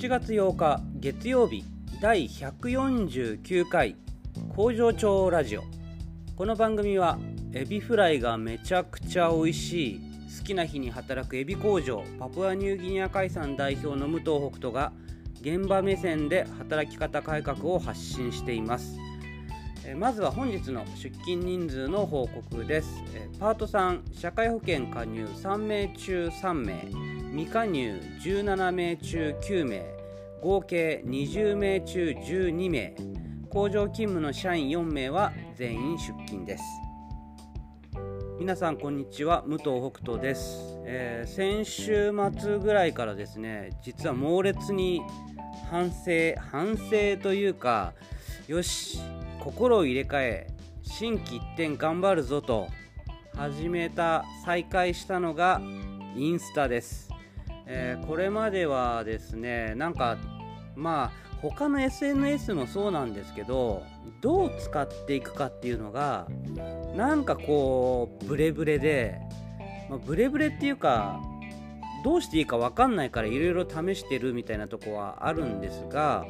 7月8日月曜日第149回工場長ラジオ。この番組はエビフライがめちゃくちゃ美味しい好きな日に働くエビ工場パプアニューギニア海産代表の武藤北斗が現場目線で働き方改革を発信しています。まずは本日の出勤人数の報告です。パート3社会保険加入3名中3名。未加入17名中9名合計20名中12名工場勤務の社員4名は全員出勤です。皆さんこんにちは武藤北斗です、えー、先週末ぐらいからですね実は猛烈に反省反省というかよし心を入れ替え心機一転頑張るぞと始めた再開したのがインスタです。えー、これまではですねなんかまあ他の SNS もそうなんですけどどう使っていくかっていうのがなんかこうブレブレで、まあ、ブレブレっていうかどうしていいか分かんないからいろいろ試してるみたいなとこはあるんですが、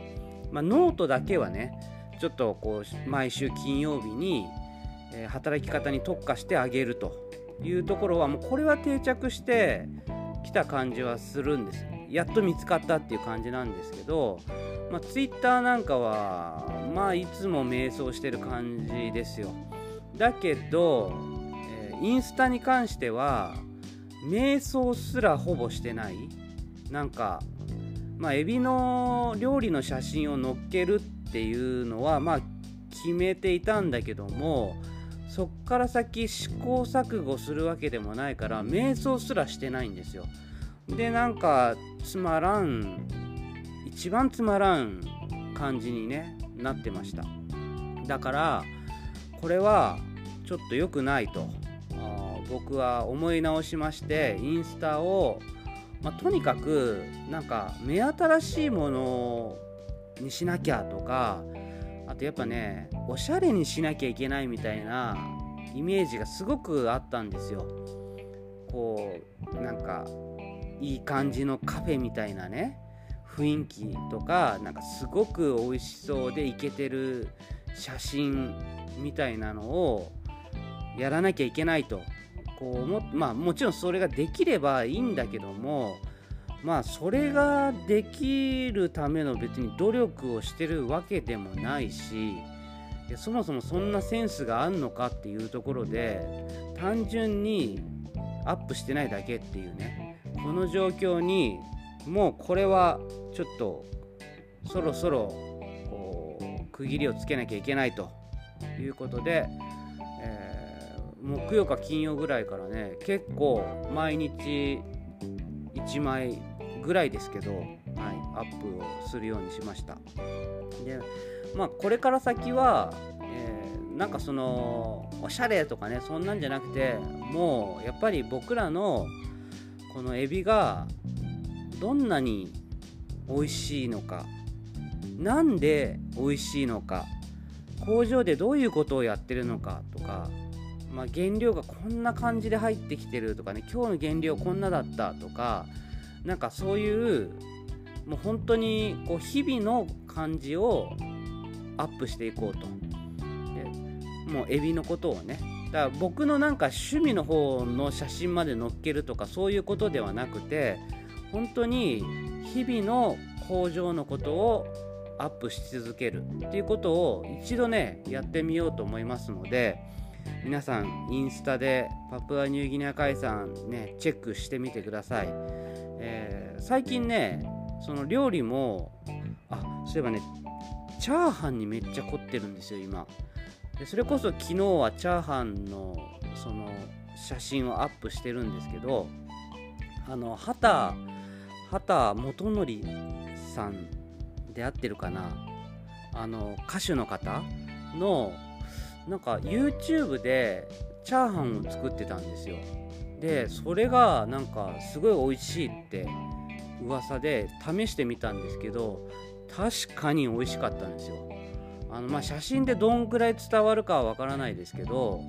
まあ、ノートだけはねちょっとこう毎週金曜日に、え、働き方に特化してあげるというところはもうこれは定着して来た感じはするんですやっと見つかったっていう感じなんですけど、まあ、Twitter なんかはまあいつも迷走してる感じですよ。だけど、えー、インスタに関しては瞑想すらほぼしてない。なんかまあエビの料理の写真を載っけるっていうのはまあ決めていたんだけどもそっから先試行錯誤するわけでもないから瞑想すらしてないんですよ。でなんかつまらん一番つまらん感じにねなってました。だからこれはちょっと良くないと。僕は思い直しましてインスタを、まあ、とにかくなんか目新しいものにしなきゃとかあとやっぱねおしゃれにしなきゃいけないみたいなイメージがすごくあったんですよ。こうなんかいい感じのカフェみたいなね雰囲気とかなんかすごく美味しそうでイケてる写真みたいなのをやらなきゃいけないとこうもまあもちろんそれができればいいんだけどもまあそれができるための別に努力をしてるわけでもないしでそもそもそんなセンスがあんのかっていうところで単純にアップしてないだけっていうね。この状況にもうこれはちょっとそろそろこう区切りをつけなきゃいけないということで、えー、木曜か金曜ぐらいからね結構毎日1枚ぐらいですけど、はい、アップをするようにしました。でまあこれから先は、えー、なんかそのおしゃれとかねそんなんじゃなくてもうやっぱり僕らのこのエビがどんなに美味しいのかなんで美味しいのか工場でどういうことをやってるのかとか、まあ、原料がこんな感じで入ってきてるとかね今日の原料こんなだったとかなんかそういうもう本当にこう日々の感じをアップしていこうと。もうエビのことをね。だから僕のなんか趣味の方の写真まで載っけるとかそういうことではなくて本当に日々の工場のことをアップし続けるっていうことを一度ねやってみようと思いますので皆さんインスタでパプアニューギニア海産ねチェックしてみてください、えー、最近ねその料理もあそういえばねチャーハンにめっちゃ凝ってるんですよ今。でそれこそ昨日はチャーハンのその写真をアップしてるんですけどあの畑畑元則さんで合ってるかな。あの歌手の方のなんか YouTube でチャーハンを作ってたんですよ。でそれがなんかすごい美味しいって噂で試してみたんですけど確かに美味しかったんですよ。あのまあ写真でどんぐらい伝わるかはわからないですけど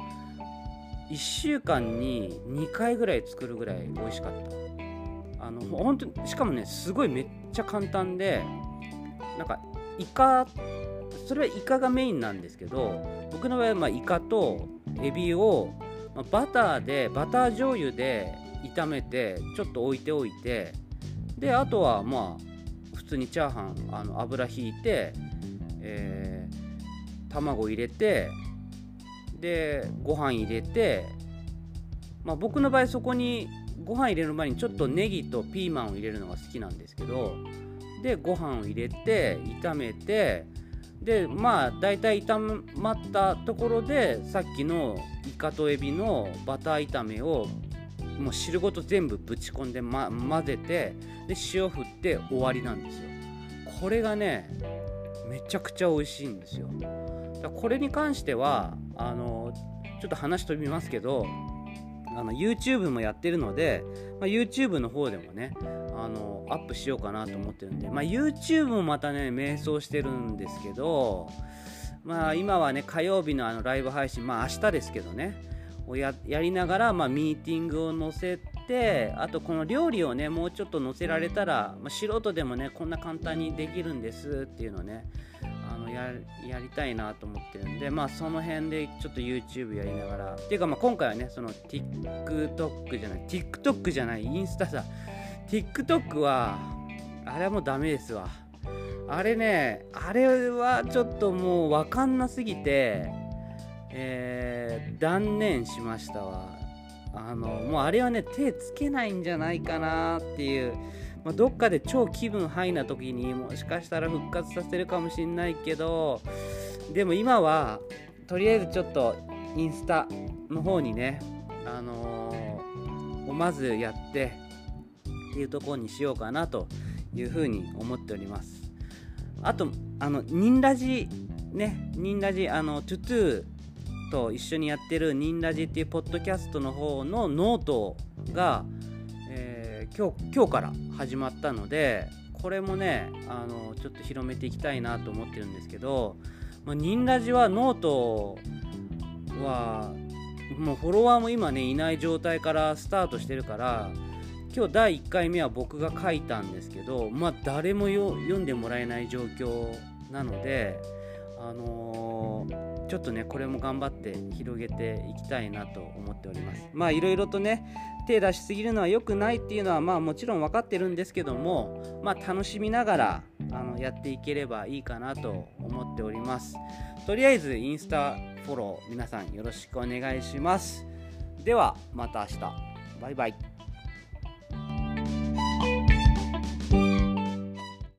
1週間に2回ぐらい作るぐらい美味しかった。あの本当にしかもねすごいめっちゃ簡単でなんかイカそれはイカがメインなんですけど僕の場合はまあイカとエビを、バターでバター醤油で炒めてちょっと置いておいてであとはまあ通にチャーハンあの油ひいて、えー、卵入れてでご飯入れて、まあ、僕の場合そこにご飯入れる前にちょっとネギとピーマンを入れるのが好きなんですけどでご飯を入れて炒めてでまあ大体炒まったところでさっきのイカとエビのバター炒めをもう汁ごと全部ぶち込んで、ま、混ぜてで塩振って終わりなんですよ。これがねめちゃくちゃ美味しいんですよ。だこれに関してはあのちょっと話飛びますけどあの YouTube もやってるので、まあ、YouTube の方でもねあのアップしようかなと思ってるんで、まあ、YouTube もまたね迷走してるんですけどまあ今はね火曜日のあのライブ配信まあ明日ですけどねをやりながら、まあ、ミーティングを載せてあとこの料理をねもうちょっと載せられたら、まあ、素人でもねこんな簡単にできるんですっていうのをねあのややりたいなと思ってるんでまあその辺でちょっと YouTube やりながらっていうかまあ今回はねその TikTok じゃない TikTok じゃないインスタだ TikTok はあれはもうダメですわ。あれねあれはちょっともう分かんなすぎてえー、断念しましたわ。あのもうあれはね手つけないんじゃないかなっていう、まあ、どっかで超気分ハイな時にもしかしたら復活させるかもしんないけどでも今はとりあえずちょっとインスタの方にねあのー、まずやってっていうところにしようかなというふうに思っております。あとあのニンラジねニンラジあのトゥトゥと一緒にやってる「ニンラジ」っていうポッドキャストの方のノートが、えー、今日今日から始まったのでこれもねあのちょっと広めていきたいなと思ってるんですけど、まあ、ニンラジはノートはもうフォロワーも今ねいない状態からスタートしてるから今日第1回目は僕が書いたんですけどまあ誰も読んでもらえない状況なのであのーちょっとねこれも頑張って広げていきたいなと思っております。まあいろいろとね手出しすぎるのは良くないっていうのはまあもちろん分かってるんですけどもまあ楽しみながらあのやっていければいいかなと思っております。とりあえずインスタフォロー皆さんよろしくお願いします。ではまた明日。バイバイ。